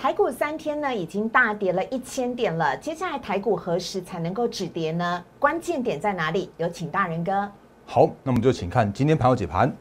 台股三天呢已经大跌了一千点了，接下来台股何时才能够止跌呢？关键点在哪里？有请大人哥。好，那我们就请看今天盘后解盘。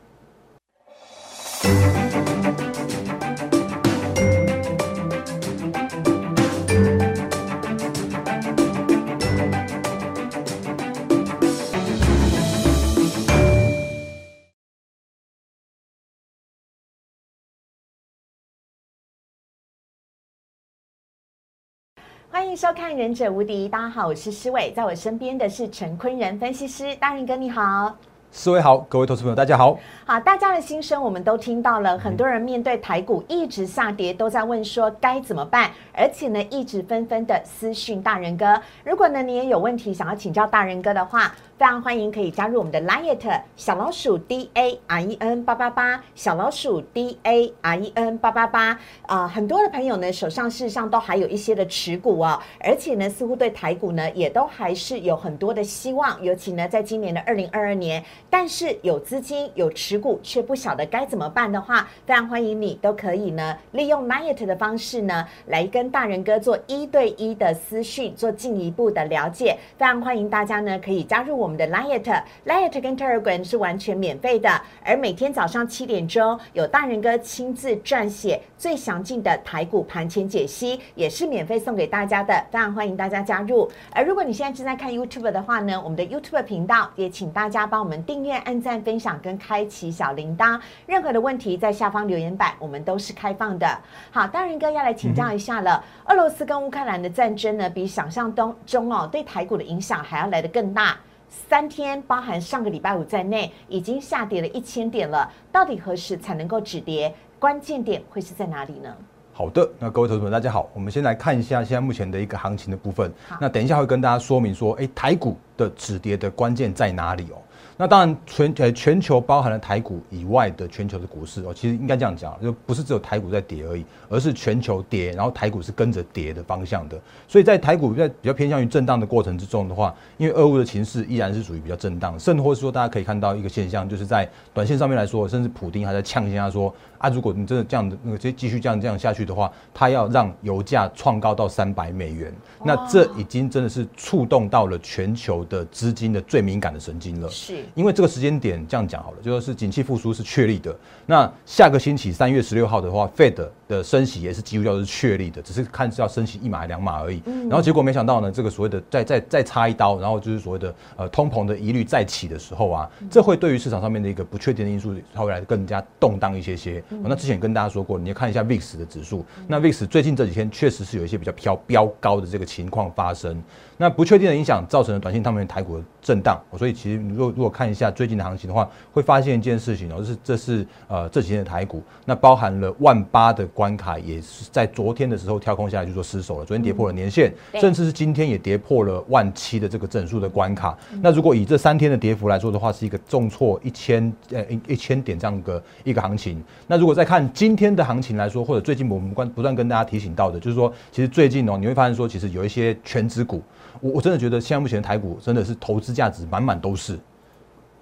欢迎收看《忍者无敌》，大家好，我是施伟，在我身边的是陈坤仁分析师，大仁哥你好。四位好，各位投资朋友大家好。好，大家的心声我们都听到了，很多人面对台股一直下跌，都在问说该怎么办，而且呢，一直纷纷的私讯大人哥。如果呢你也有问题想要请教大人哥的话，非常欢迎可以加入我们的 Liet 小老鼠 D A R E N 八八八小老鼠 D A R E N 八八八啊，很多的朋友呢手上事实上都还有一些的持股哦，而且呢似乎对台股呢也都还是有很多的希望，尤其呢在今年的二零二二年，但是有资金有持股却不晓得该怎么办的话，非常欢迎你都可以呢利用 Liet 的方式呢来跟大人哥做一对一的私讯，做进一步的了解，非常欢迎大家呢可以加入我。我们的 Liet，Liet 跟 Telegram 是完全免费的，而每天早上七点钟有大人哥亲自撰写最详尽的台股盘前解析，也是免费送给大家的，非常欢迎大家加入。而如果你现在正在看 YouTube 的话呢，我们的 YouTube 频道也请大家帮我们订阅、按赞、分享跟开启小铃铛。任何的问题在下方留言板，我们都是开放的。好，大人哥要来请教一下了，俄罗斯跟乌克兰的战争呢，比想象当中哦对台股的影响还要来得更大。三天，包含上个礼拜五在内，已经下跌了一千点了。到底何时才能够止跌？关键点会是在哪里呢？好的，那各位投资者大家好，我们先来看一下现在目前的一个行情的部分。那等一下会跟大家说明说，哎，台股的止跌的关键在哪里哦？那当然，全呃全球包含了台股以外的全球的股市哦，其实应该这样讲，就不是只有台股在跌而已，而是全球跌，然后台股是跟着跌的方向的。所以在台股在比较偏向于震荡的过程之中的话，因为俄乌的情势依然是属于比较震荡，甚或是说大家可以看到一个现象，就是在短线上面来说，甚至普丁还在呛一下说。啊，如果你真的这样的那个，继继续这样这样下去的话，他要让油价创高到三百美元，那这已经真的是触动到了全球的资金的最敏感的神经了。是，因为这个时间点这样讲好了，就说是景气复苏是确立的。那下个星期三月十六号的话，Fed 的升息也是几乎要是确立的，只是看是要升息一码还两码而已。然后结果没想到呢，这个所谓的再再再插一刀，然后就是所谓的呃通膨的疑虑再起的时候啊，这会对于市场上面的一个不确定的因素，它会来更加动荡一些些。那之前跟大家说过，你要看一下 VIX 的指数。那 VIX 最近这几天确实是有一些比较飘飙高的这个情况发生。那不确定的影响造成了短线上面台股的震荡。所以其实如果如果看一下最近的行情的话，会发现一件事情哦，就是这是呃这几天的台股，那包含了万八的关卡，也是在昨天的时候跳空下来就说失守了。昨天跌破了年线，甚至是今天也跌破了万七的这个整数的关卡。那如果以这三天的跌幅来说的话，是一个重挫一千呃一一千点这样个一个行情。那如果再看今天的行情来说，或者最近我们关不断跟大家提醒到的，就是说，其实最近哦，你会发现说，其实有一些全指股，我我真的觉得现在目前台股真的是投资价值满满都是，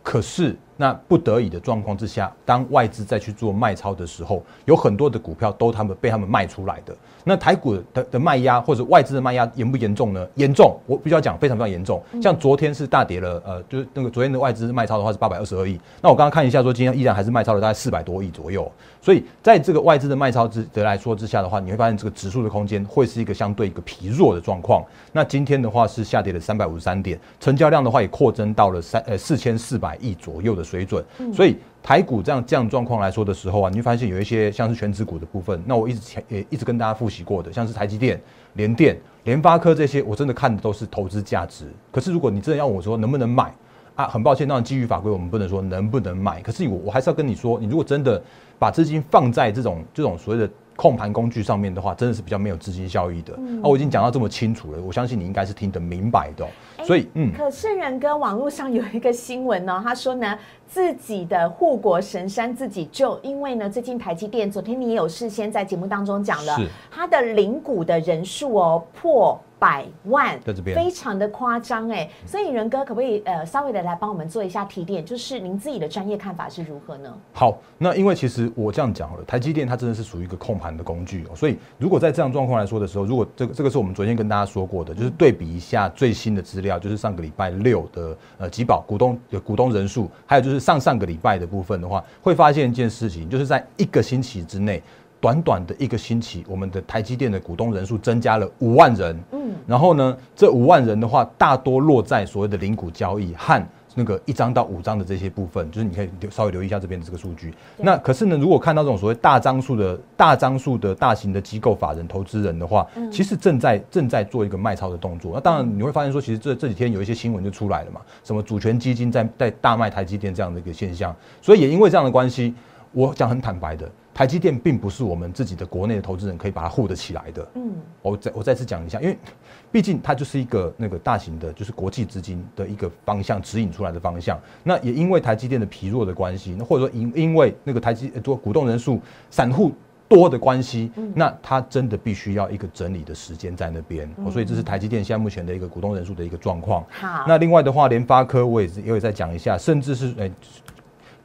可是。那不得已的状况之下，当外资再去做卖超的时候，有很多的股票都他们被他们卖出来的。那台股的的卖压或者外资的卖压严不严重呢？严重，我必须要讲非常非常严重。像昨天是大跌了，呃，就是那个昨天的外资卖超的话是八百二十二亿。那我刚刚看一下说，今天依然还是卖超了大概四百多亿左右。所以在这个外资的卖超之的来说之下的话，你会发现这个指数的空间会是一个相对一个疲弱的状况。那今天的话是下跌了三百五十三点，成交量的话也扩增到了三呃四千四百亿左右的。水准，所以台股这样这样状况来说的时候啊，你会发现有一些像是全指股的部分，那我一直前也一直跟大家复习过的，像是台积电、联电、联发科这些，我真的看的都是投资价值。可是如果你真的要我说能不能买啊，很抱歉，当然基于法规我们不能说能不能买。可是我我还是要跟你说，你如果真的把资金放在这种这种所谓的控盘工具上面的话，真的是比较没有资金效益的。啊，我已经讲到这么清楚了，我相信你应该是听得明白的。所以，嗯，可是人哥网络上有一个新闻呢，他说呢，自己的护国神山自己救，因为呢，最近台积电，昨天你也有事先在节目当中讲了，他的领股的人数哦破百万，在这边非常的夸张哎。所以仁哥可不可以呃稍微的来帮我们做一下提点，就是您自己的专业看法是如何呢？好，那因为其实我这样讲好了，台积电它真的是属于一个控盘的工具哦，所以如果在这样状况来说的时候，如果这个这个是我们昨天跟大家说过的，就是对比一下最新的资料，就是上个礼拜六的呃集保股东的股东人数，还有就是上上个礼拜的部分的话，会发现一件事情，就是在一个星期之内。短短的一个星期，我们的台积电的股东人数增加了五万人。嗯，然后呢，这五万人的话，大多落在所谓的零股交易和那个一张到五张的这些部分，就是你可以留稍微留意一下这边的这个数据。那可是呢，如果看到这种所谓大张数的大张数的大型的机构法人投资人的话，其实正在正在做一个卖超的动作。那当然你会发现说，其实这这几天有一些新闻就出来了嘛，什么主权基金在在大卖台积电这样的一个现象。所以也因为这样的关系，我讲很坦白的。台积电并不是我们自己的国内的投资人可以把它护得起来的。嗯，我再我再次讲一下，因为毕竟它就是一个那个大型的，就是国际资金的一个方向指引出来的方向。那也因为台积电的疲弱的关系，那或者说因因为那个台积多股东人数散户多的关系，那它真的必须要一个整理的时间在那边。所以这是台积电现在目前的一个股东人数的一个状况。好，那另外的话，联发科我也是也有在讲一下，甚至是诶。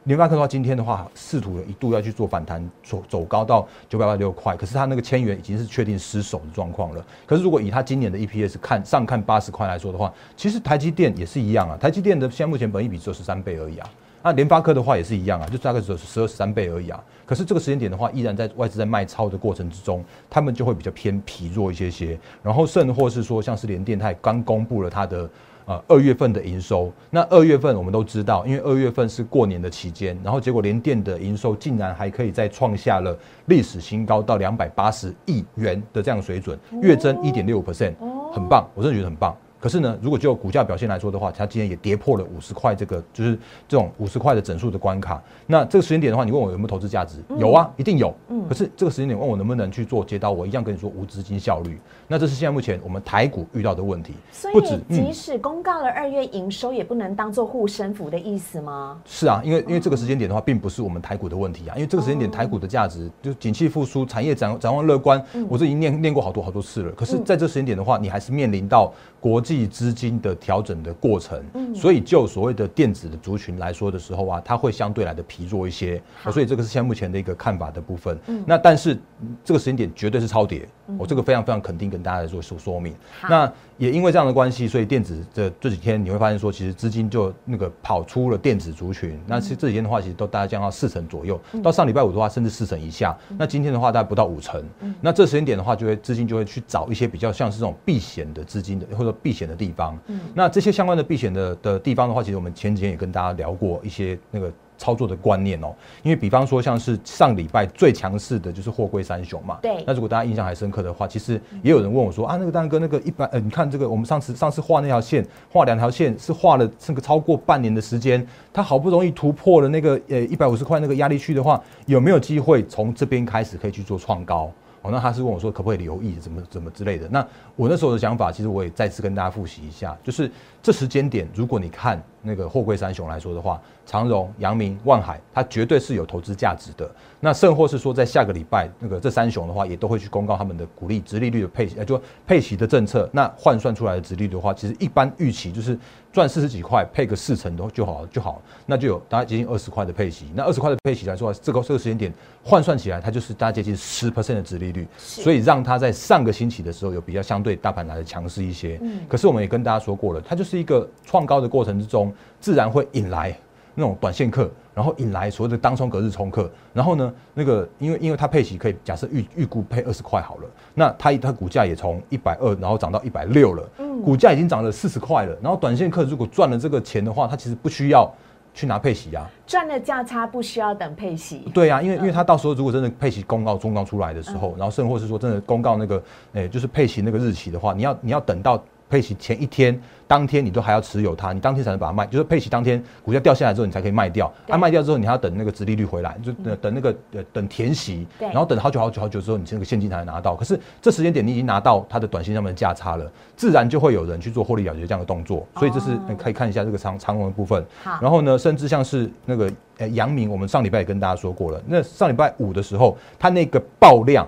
联发科的话，今天的话，试图一度要去做反弹，走走高到九百八十六块，可是它那个千元已经是确定失守的状况了。可是如果以它今年的 EPS 看上看八十块来说的话，其实台积电也是一样啊。台积电的现在目前本益比只有十三倍而已啊。那联发科的话也是一样啊，就大概只有十二十三倍而已啊。可是这个时间点的话，依然在外资在卖超的过程之中，他们就会比较偏疲弱一些些。然后甚或是说，像是联电，它也刚公布了它的。呃，二月份的营收，那二月份我们都知道，因为二月份是过年的期间，然后结果联电的营收竟然还可以再创下了历史新高，到两百八十亿元的这样水准，月增一点六 percent，很棒，我真的觉得很棒。可是呢，如果就股价表现来说的话，它今天也跌破了五十块这个，就是这种五十块的整数的关卡。那这个时间点的话，你问我有没有投资价值？有啊，一定有。嗯。可是这个时间点问我能不能去做接到，我一样跟你说无资金效率。那这是现在目前我们台股遇到的问题。所以，即使公告了二月营收，也不能当做护身符的意思吗？是啊，因为因为这个时间点的话，并不是我们台股的问题啊。因为这个时间点台股的价值就景气复苏，产业展展望乐观，我这已经念念过好多好多次了。可是在这时间点的话，你还是面临到国际资金的。调整的过程，所以就所谓的电子的族群来说的时候啊，它会相对来的疲弱一些，所以这个是现在目前的一个看法的部分。那但是这个时间点绝对是超跌，我这个非常非常肯定跟大家来做说说明。那也因为这样的关系，所以电子的这几天你会发现说，其实资金就那个跑出了电子族群。那其实这几天的话，其实都大概降到四成左右，到上礼拜五的话，甚至四成以下。那今天的话，大概不到五成。那这时间点的话，就会资金就会去找一些比较像是这种避险的资金的，或者避险的地方。那这些相关的避险的的地方的话，其实我们前几天也跟大家聊过一些那个操作的观念哦。因为比方说像是上礼拜最强势的就是货柜三雄嘛。对。那如果大家印象还深刻的话，其实也有人问我说啊，那个大哥那个一般呃，你看这个我们上次上次画那条线，画两条线是画了这个超过半年的时间，他好不容易突破了那个呃一百五十块那个压力区的话，有没有机会从这边开始可以去做创高？哦，那他是问我说可不可以留意，怎么怎么之类的。那我那时候的想法，其实我也再次跟大家复习一下，就是这时间点，如果你看那个货柜三雄来说的话，长荣、阳明、万海，它绝对是有投资价值的。那甚或是说，在下个礼拜，那个这三雄的话，也都会去公告他们的股利、直利率的配，呃，就配息的政策。那换算出来的直利率的话，其实一般预期就是赚四十几块，配个四成都就好就好，那就有大概接近二十块的配息。那二十块的配息来说，这个这个时间点换算起来，它就是大概接近十 percent 的直利率。所以让它在上个星期的时候有比较相对大盘来的强势一些。嗯。可是我们也跟大家说过了，它就是一个创高的过程之中，自然会引来那种短线客。然后引来所谓的当冲隔日冲客，然后呢，那个因为因为它配息可以假设预预估配二十块好了，那它它股价也从一百二然后涨到一百六了，嗯，股价已经涨了四十块了。然后短线客如果赚了这个钱的话，他其实不需要去拿配息啊，赚了价差不需要等配息。对啊，因为因为他到时候如果真的配息公告中告出来的时候，然后甚或是说真的公告那个诶就是配息那个日期的话，你要你要等到配息前一天。当天你都还要持有它，你当天才能把它卖，就是配息当天股价掉下来之后，你才可以卖掉。它卖掉之后，你还要等那个殖利率回来，就等等那个呃等填息，然后等好久好久好久之后，你这个现金才能拿到。可是这时间点你已经拿到它的短信上面的价差了，自然就会有人去做获利了结这样的动作。所以这是可以看一下这个长长龙的部分。然后呢，甚至像是那个呃阳明，我们上礼拜也跟大家说过了，那上礼拜五的时候，它那个爆量。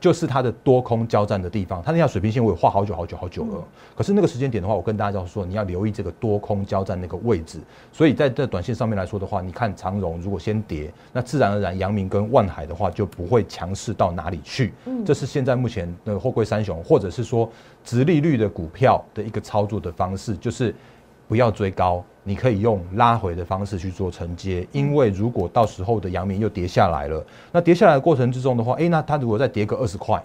就是它的多空交战的地方，它那条水平线我也画好久好久好久了。可是那个时间点的话，我跟大家说，你要留意这个多空交战那个位置。所以在这短线上面来说的话，你看长荣如果先跌，那自然而然阳明跟万海的话就不会强势到哪里去。嗯，这是现在目前的货柜三雄，或者是说直利率的股票的一个操作的方式，就是不要追高，你可以用拉回的方式去做承接。因为如果到时候的阳明又跌下来了，那跌下来的过程之中的话，诶，那它如果再跌个二十块。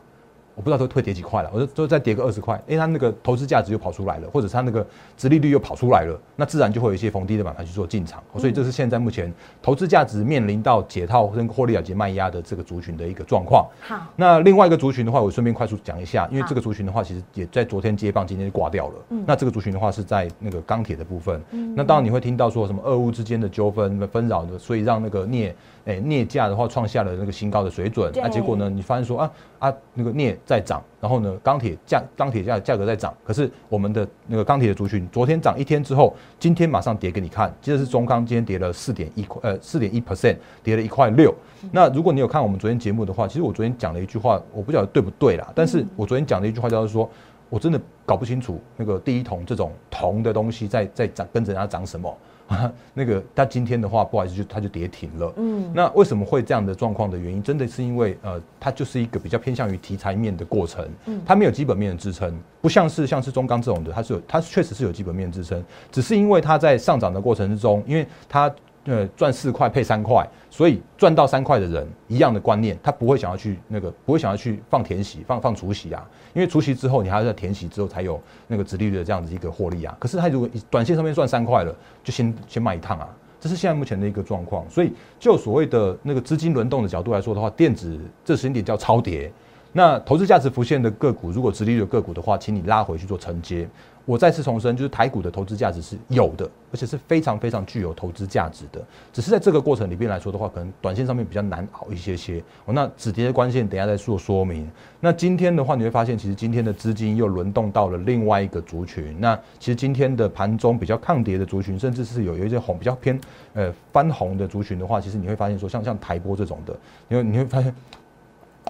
我不知道都会跌几块了，我就就再跌个二十块，因为它那个投资价值又跑出来了，或者它那个殖利率又跑出来了，那自然就会有一些逢低的板块去做进场，所以这是现在目前投资价值面临到解套跟获利了结卖压的这个族群的一个状况。好，那另外一个族群的话，我顺便快速讲一下，因为这个族群的话，其实也在昨天接棒，今天就挂掉了。嗯，那这个族群的话是在那个钢铁的部分。嗯，那当然你会听到说什么俄乌之间的纠纷纷扰的，所以让那个镍。哎，镍价的话创下了那个新高的水准，那结果呢？你发现说啊啊，那个镍在涨，然后呢，钢铁价钢铁价价格在涨，可是我们的那个钢铁的族群昨天涨一天之后，今天马上跌给你看，接着是中钢今天跌了四点一块，呃，四点一 percent，跌了一块六。那如果你有看我们昨天节目的话，其实我昨天讲了一句话，我不晓得对不对啦，但是我昨天讲的一句话就是说，我真的搞不清楚那个第一桶这种铜的东西在在涨跟着人家涨什么。那个，它今天的话，不好意思，就它就跌停了。嗯，那为什么会这样的状况的原因，真的是因为呃，它就是一个比较偏向于题材面的过程。嗯，它没有基本面的支撑，不像是像是中钢这种的，它是有，它确实是有基本面支撑，只是因为它在上涨的过程之中，因为它。呃，赚四块配三块，所以赚到三块的人一样的观念，他不会想要去那个，不会想要去放填息、放放除息啊，因为除息之后，你还要在填息之后才有那个直利率的这样子一个获利啊。可是他如果短线上面赚三块了，就先先卖一趟啊，这是现在目前的一个状况。所以就所谓的那个资金轮动的角度来说的话，电子这时间点叫超跌。那投资价值浮现的个股，如果直利率个股的话，请你拉回去做承接。我再次重申，就是台股的投资价值是有的，而且是非常非常具有投资价值的。只是在这个过程里边来说的话，可能短线上面比较难熬一些些。哦，那止跌的关键，等下再做说明。那今天的话，你会发现，其实今天的资金又轮动到了另外一个族群。那其实今天的盘中比较抗跌的族群，甚至是有有一些红比较偏呃翻红的族群的话，其实你会发现说，像像台波这种的，因为你会发现，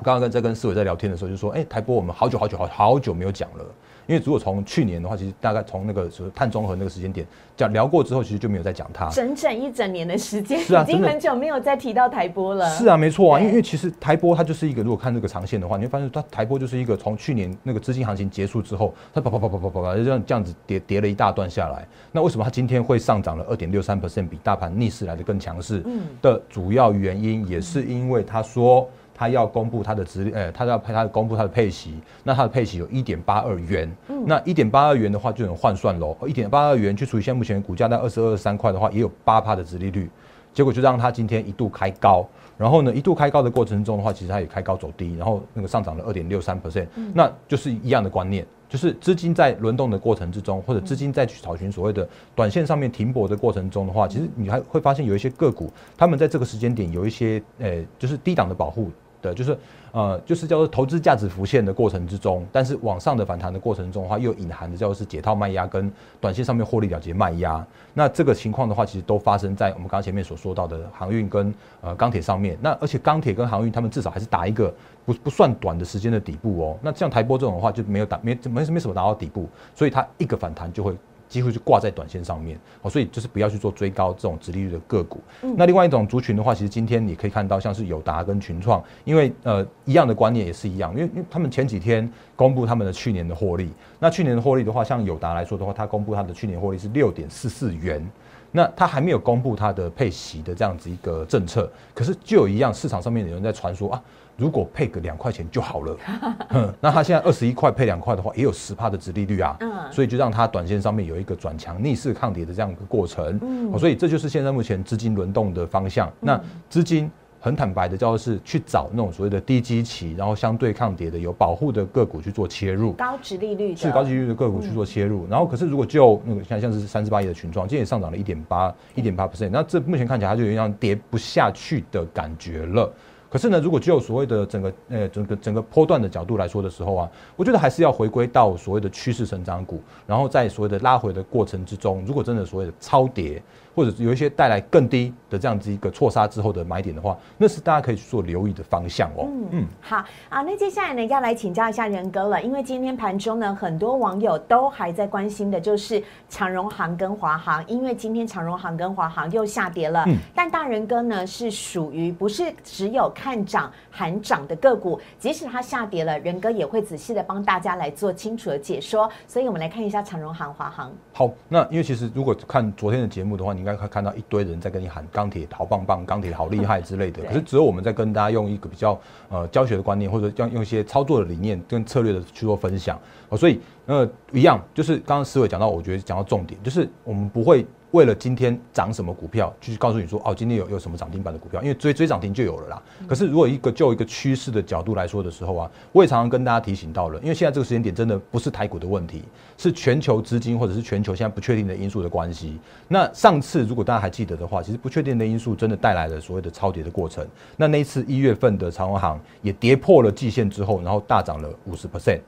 刚刚跟在跟思伟在聊天的时候，就说，哎，台波我们好久好久好好久没有讲了。因为如果从去年的话，其实大概从那个什么碳中和那个时间点讲聊过之后，其实就没有再讲它。整整一整年的时间，是啊，已经很久没有再提到台波了。是啊，没错啊，因为因为其实台波它就是一个，如果看这个长线的话，你会发现它台波就是一个从去年那个资金行情结束之后，它啪啪啪啪啪啪啪，就这样这样子跌跌了一大段下来。那为什么它今天会上涨了二点六三 percent，比大盘逆势来的更强势？嗯，的主要原因也是因为他说。他要公布他的资，呃，他要他公布他的配息，那他的配息有一点八二元，那一点八二元的话就能换算喽，一点八二元去除以现在目前股价在二十二三块的话，也有八趴的殖利率，结果就让它今天一度开高，然后呢一度开高的过程中的话，其实它也开高走低，然后那个上涨了二点六三。percent，那就是一样的观念。就是资金在轮动的过程之中，或者资金在去找寻所谓的短线上面停泊的过程中的话，其实你还会发现有一些个股，他们在这个时间点有一些，呃，就是低档的保护。的就是呃，就是叫做投资价值浮现的过程之中，但是往上的反弹的过程中的话，又隐含的叫做是解套卖压跟短线上面获利了结卖压。那这个情况的话，其实都发生在我们刚前面所说到的航运跟呃钢铁上面。那而且钢铁跟航运，他们至少还是打一个不不算短的时间的底部哦。那像台波这种的话，就没有打没没没什么打到底部，所以它一个反弹就会。机会就挂在短线上面，哦，所以就是不要去做追高这种直利率的个股。那另外一种族群的话，其实今天你可以看到，像是友达跟群创，因为呃一样的观念也是一样，因为因为他们前几天公布他们的去年的获利，那去年的获利的话，像友达来说的话，它公布它的去年获利是六点四四元，那它还没有公布它的配息的这样子一个政策，可是就有一样市场上面有人在传说啊。如果配个两块钱就好了，那它现在二十一块配两块的话，也有十帕的值利率啊，所以就让它短线上面有一个转强逆势抗跌的这样一个过程，所以这就是现在目前资金轮动的方向。那资金很坦白的叫做是去找那种所谓的低基期，然后相对抗跌的有保护的个股去做切入，高值利率是高值利率的个股去做切入。然后可是如果就那个像像是三十八亿的群创，今天也上涨了一点八一点八 percent，那这目前看起来它就有一样跌不下去的感觉了。可是呢，如果就所谓的整个呃整个整个波段的角度来说的时候啊，我觉得还是要回归到所谓的趋势成长股，然后在所谓的拉回的过程之中，如果真的所谓的超跌。或者有一些带来更低的这样子一个错杀之后的买点的话，那是大家可以去做留意的方向哦。嗯嗯，好啊，那接下来呢要来请教一下仁哥了，因为今天盘中呢很多网友都还在关心的就是长荣行跟华航，因为今天长荣行跟华航又下跌了。嗯，但大仁哥呢是属于不是只有看涨含涨的个股，即使它下跌了，仁哥也会仔细的帮大家来做清楚的解说。所以我们来看一下长荣行、华航。好，那因为其实如果看昨天的节目的话，你。应该会看到一堆人在跟你喊钢铁好棒棒，钢铁好厉害之类的。可是只有我们在跟大家用一个比较呃教学的观念，或者用用一些操作的理念跟策略的去做分享。哦，所以呃一样，就是刚刚思伟讲到，我觉得讲到重点，就是我们不会。为了今天涨什么股票，就是告诉你说哦，今天有有什么涨停板的股票，因为追追涨停就有了啦。可是如果一个就一个趋势的角度来说的时候啊，我也常常跟大家提醒到了，因为现在这个时间点真的不是台股的问题，是全球资金或者是全球现在不确定的因素的关系。那上次如果大家还记得的话，其实不确定的因素真的带来了所谓的超跌的过程。那那一次一月份的长荣行也跌破了季线之后，然后大涨了五十 percent，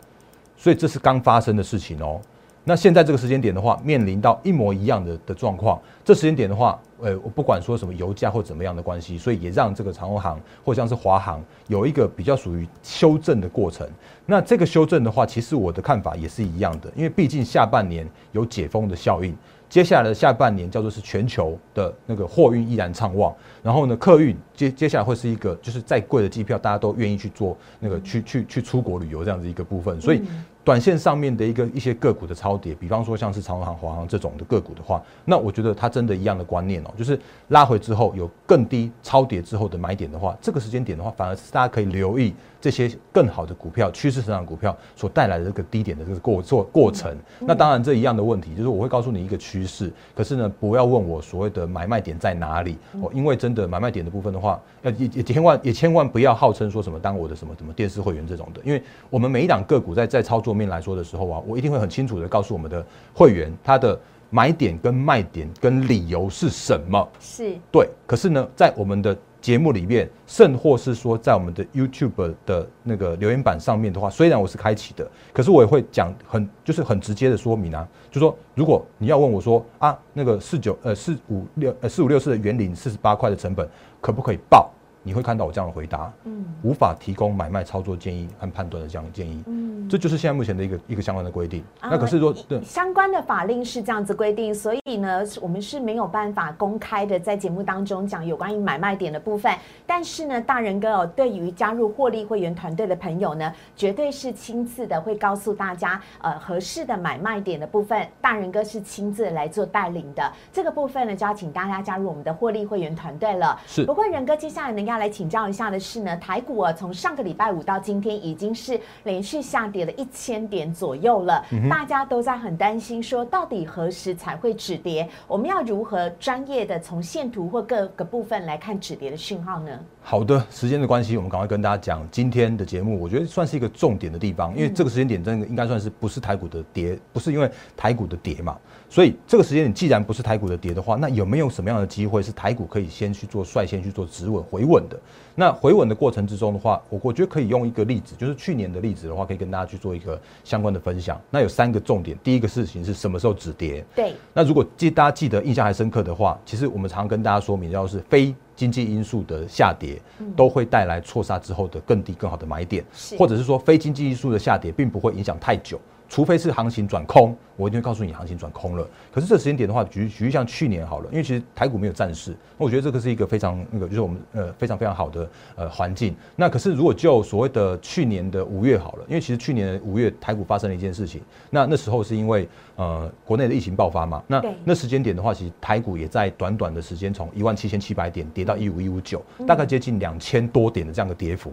所以这是刚发生的事情哦。那现在这个时间点的话，面临到一模一样的的状况。这时间点的话，呃，我不管说什么油价或怎么样的关系，所以也让这个长虹行或像是华航有一个比较属于修正的过程。那这个修正的话，其实我的看法也是一样的，因为毕竟下半年有解封的效应，接下来的下半年叫做是全球的那个货运依然畅旺，然后呢，客运接接下来会是一个就是再贵的机票，大家都愿意去做那个去去去出国旅游这样子一个部分，所以。短线上面的一个一些个股的超跌，比方说像是长航、华航这种的个股的话，那我觉得它真的一样的观念哦，就是拉回之后有更低超跌之后的买点的话，这个时间点的话，反而是大家可以留意这些更好的股票、趋势成长股票所带来的这个低点的这个过做过程。那当然这一样的问题，就是我会告诉你一个趋势，可是呢，不要问我所谓的买卖点在哪里哦，因为真的买卖点的部分的话，要也也千万也千万不要号称说什么当我的什么什么电视会员这种的，因为我们每一档个股在在操作。面来说的时候啊，我一定会很清楚的告诉我们的会员，他的买点跟卖点跟理由是什么。是对，可是呢，在我们的节目里面，甚或是说在我们的 YouTube 的那个留言板上面的话，虽然我是开启的，可是我也会讲很就是很直接的说明啊，就说如果你要问我说啊，那个四九呃四五六呃四五六四的原领四十八块的成本可不可以报？你会看到我这样的回答，嗯，无法提供买卖操作建议和判断的这样的建议，嗯，这就是现在目前的一个一个相关的规定。那可是说，对相关的法令是这样子规定，所以呢，我们是没有办法公开的在节目当中讲有关于买卖点的部分。但是呢，大人哥哦，对于加入获利会员团队的朋友呢，绝对是亲自的会告诉大家，呃，合适的买卖点的部分，大人哥是亲自来做带领的。这个部分呢，就要请大家加入我们的获利会员团队了。是，不过仁哥接下来呢要。来请教一下的是呢，台股啊，从上个礼拜五到今天已经是连续下跌了一千点左右了，大家都在很担心，说到底何时才会止跌？我们要如何专业的从线图或各个部分来看止跌的讯号呢？好的，时间的关系，我们赶快跟大家讲今天的节目，我觉得算是一个重点的地方，因为这个时间点真的应该算是不是台股的跌，不是因为台股的跌嘛。所以这个时间点既然不是台股的跌的话，那有没有什么样的机会是台股可以先去做率先去做止稳回稳的？那回稳的过程之中的话，我我觉得可以用一个例子，就是去年的例子的话，可以跟大家去做一个相关的分享。那有三个重点，第一个事情是什么时候止跌？对。那如果记大家记得印象还深刻的话，其实我们常跟大家说明，要是非经济因素的下跌，都会带来错杀之后的更低更好的买点，或者是说非经济因素的下跌，并不会影响太久。除非是行情转空，我一定会告诉你行情转空了。可是这时间点的话，举举例像去年好了，因为其实台股没有战事，那我觉得这个是一个非常那个，就是我们呃非常非常好的呃环境。那可是如果就所谓的去年的五月好了，因为其实去年五月台股发生了一件事情，那那时候是因为呃国内的疫情爆发嘛，那那时间点的话，其实台股也在短短的时间从一万七千七百点跌到一五一五九，大概接近两千多点的这样的跌幅。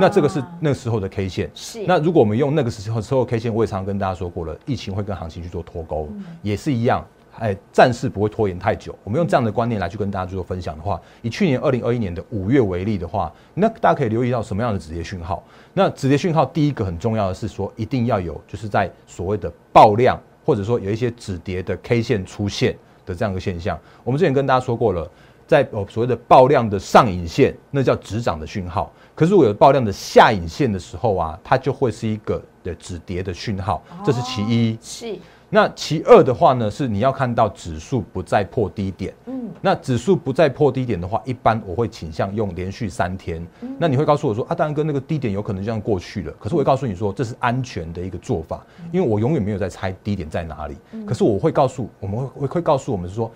那这个是那时候的 K 线。是。那如果我们用那个时候时候 K 线，我也常跟大家说过了，疫情会跟行情去做脱钩，也是一样，哎，暂时不会拖延太久。我们用这样的观念来去跟大家去做分享的话，以去年二零二一年的五月为例的话，那大家可以留意到什么样的止跌讯号？那止跌讯号第一个很重要的是说，一定要有就是在所谓的爆量，或者说有一些止跌的 K 线出现的这样一个现象。我们之前跟大家说过了。在哦所谓的爆量的上影线，那叫止涨的讯号。可是如果有爆量的下影线的时候啊，它就会是一个的止跌的讯号，这是其一。是。那其二的话呢，是你要看到指数不再破低点。嗯，那指数不再破低点的话，一般我会倾向用连续三天。那你会告诉我说，啊，当然跟那个低点有可能这样过去了。可是我会告诉你说，这是安全的一个做法，因为我永远没有在猜低点在哪里。可是我会告诉，我们会会告诉我们说。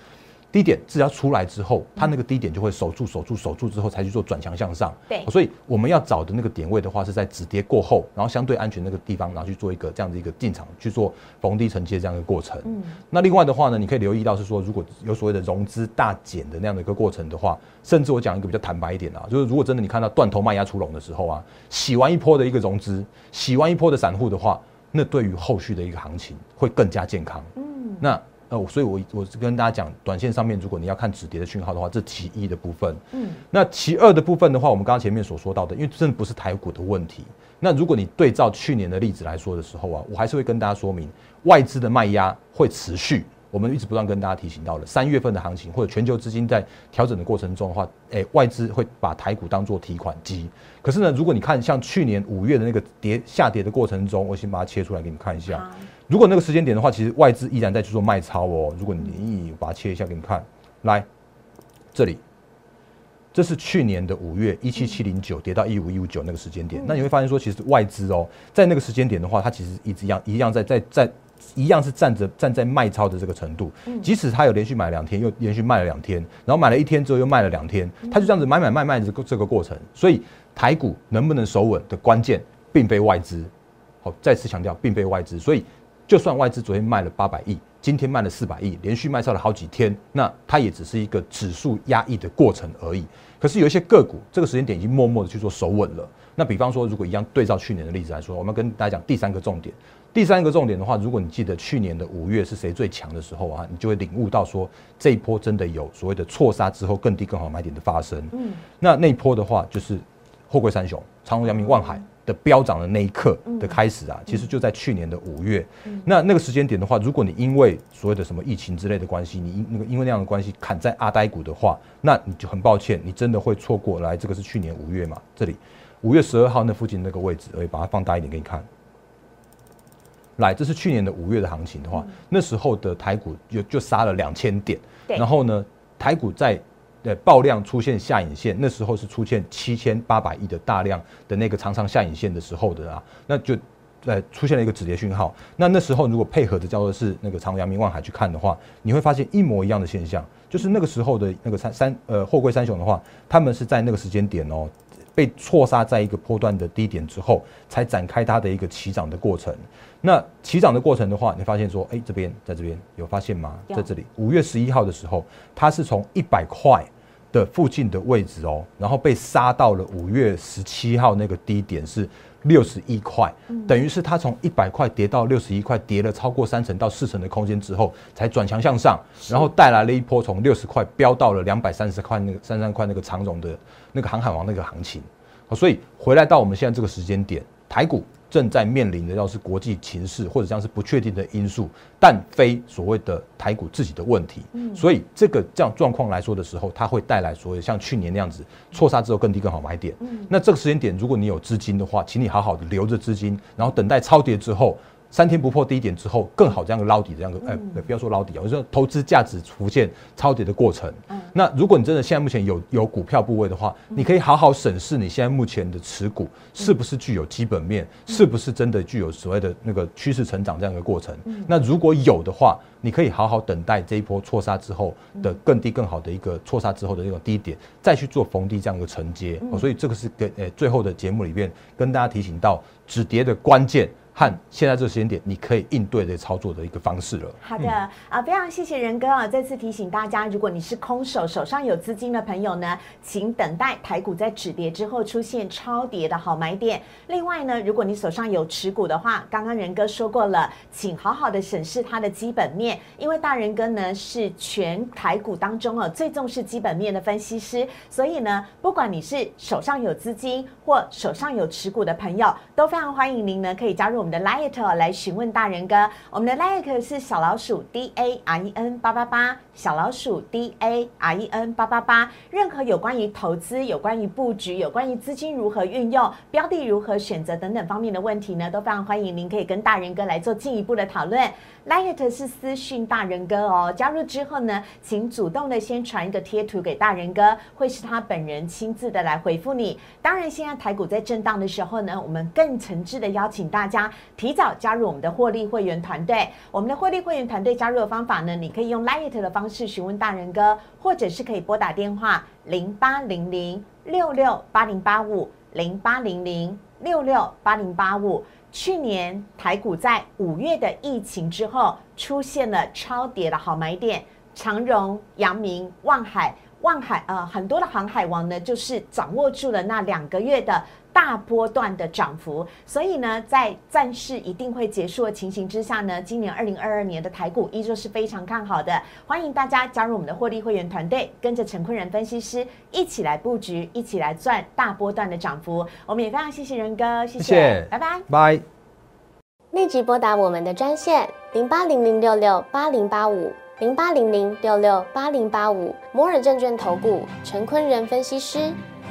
低点只要出来之后，它那个低点就会守住、守住、守住之后，才去做转强向上。对，所以我们要找的那个点位的话，是在止跌过后，然后相对安全那个地方，然后去做一个这样的一个进场去做逢低承接这样一个过程。嗯，那另外的话呢，你可以留意到是说，如果有所谓的融资大减的那样的一个过程的话，甚至我讲一个比较坦白一点啊，就是如果真的你看到断头卖压出笼的时候啊，洗完一波的一个融资，洗完一波的散户的话，那对于后续的一个行情会更加健康。嗯，那。呃，所以，我我是跟大家讲，短线上面，如果你要看止跌的讯号的话，这其一的部分。嗯，那其二的部分的话，我们刚刚前面所说到的，因为真的不是台股的问题。那如果你对照去年的例子来说的时候啊，我还是会跟大家说明，外资的卖压会持续。我们一直不断跟大家提醒到了，三月份的行情或者全球资金在调整的过程中的话，哎，外资会把台股当做提款机。可是呢，如果你看像去年五月的那个跌下跌的过程中，我先把它切出来给你看一下。如果那个时间点的话，其实外资依然在去做卖超哦。如果你把它切一下给你看，来这里，这是去年的五月一七七零九跌到一五一五九那个时间点。那你会发现说，其实外资哦，在那个时间点的话，它其实一直一样一样在在在。一样是站着站在卖超的这个程度，即使他有连续买两天，又连续卖了两天，然后买了一天之后又卖了两天，他就这样子买买卖卖这个这个过程。所以台股能不能守稳的关键，并非外资。好，再次强调，并非外资。所以就算外资昨天卖了八百亿，今天卖了四百亿，连续卖超了好几天，那它也只是一个指数压抑的过程而已。可是有一些个股，这个时间点已经默默的去做守稳了。那比方说，如果一样对照去年的例子来说，我们跟大家讲第三个重点。第三个重点的话，如果你记得去年的五月是谁最强的时候啊，你就会领悟到说这一波真的有所谓的错杀之后更低更好买点的发生。嗯，那那一波的话，就是货柜三雄、长荣、阳明、万海的飙涨的那一刻的开始啊，其实就在去年的五月。那那个时间点的话，如果你因为所谓的什么疫情之类的关系，你因那个因为那样的关系砍在阿呆股的话，那你就很抱歉，你真的会错过来。这个是去年五月嘛？这里五月十二号那附近那个位置，我会把它放大一点给你看。来，这是去年的五月的行情的话，那时候的台股就就杀了两千点，然后呢，台股在呃爆量出现下影线，那时候是出现七千八百亿的大量的那个长长下影线的时候的啊，那就呃出现了一个止跌讯号。那那时候如果配合的叫做是那个长阳明望海去看的话，你会发现一模一样的现象，就是那个时候的那个三三呃货柜三雄的话，他们是在那个时间点哦。被错杀在一个波段的低点之后，才展开它的一个起涨的过程。那起涨的过程的话，你发现说，哎，这边在这边有发现吗？在这里，五月十一号的时候，它是从一百块的附近的位置哦，然后被杀到了五月十七号那个低点是六十一块，等于是它从一百块跌到六十一块，跌了超过三成到四成的空间之后，才转强向上，然后带来了一波从六十块飙到了两百三十块那个三三块那个长荣的。那个航海王那个行情，所以回来到我们现在这个时间点，台股正在面临的要是国际情势或者像是不确定的因素，但非所谓的台股自己的问题。嗯，所以这个这样状况来说的时候，它会带来所谓像去年那样子错杀之后更低更好买点。嗯，那这个时间点，如果你有资金的话，请你好好的留着资金，然后等待超跌之后。三天不破低点之后，更好这样个捞底这样个，哎，不要说捞底啊，我说投资价值浮现超跌的过程。那如果你真的现在目前有有股票部位的话，你可以好好审视你现在目前的持股是不是具有基本面，是不是真的具有所谓的那个趋势成长这样一个过程。那如果有的话，你可以好好等待这一波错杀之后的更低更好的一个错杀之后的那种低点，再去做逢低这样一个承接。所以这个是跟呃最后的节目里面跟大家提醒到止跌的关键。和现在这个时间点，你可以应对的操作的一个方式了。好的啊，非常谢谢仁哥啊！再次提醒大家，如果你是空手，手上有资金的朋友呢，请等待台股在止跌之后出现超跌的好买点。另外呢，如果你手上有持股的话，刚刚仁哥说过了，请好好的审视它的基本面，因为大仁哥呢是全台股当中哦最重视基本面的分析师，所以呢，不管你是手上有资金或手上有持股的朋友，都非常欢迎您呢可以加入。我们的 Light 来询问大人哥。我们的 Light 是小老鼠 D A R E N 八八八，小老鼠 D A R E N 八八八。任何有关于投资、有关于布局、有关于资金如何运用、标的如何选择等等方面的问题呢，都非常欢迎您可以跟大人哥来做进一步的讨论。Light 是私讯大人哥哦，加入之后呢，请主动的先传一个贴图给大人哥，会是他本人亲自的来回复你。当然，现在台股在震荡的时候呢，我们更诚挚的邀请大家提早加入我们的获利会员团队。我们的获利会员团队加入的方法呢，你可以用 Light 的方式询问大人哥，或者是可以拨打电话零八零零六六八零八五零八零零六六八零八五。去年台股在五月的疫情之后出现了超跌的好买点，长荣、阳明、望海、望海呃很多的航海王呢，就是掌握住了那两个月的大波段的涨幅，所以呢，在战事一定会结束的情形之下呢，今年二零二二年的台股依旧是非常看好的，欢迎大家加入我们的获利会员团队，跟着陈坤仁分析师一起来布局，一起来赚大波段的涨幅。我们也非常谢谢仁哥，谢谢，谢谢拜拜。拜。立即拨打我们的专线零八零零六六八零八五零八零零六六八零八五摩尔证券投顾陈坤仁分析师。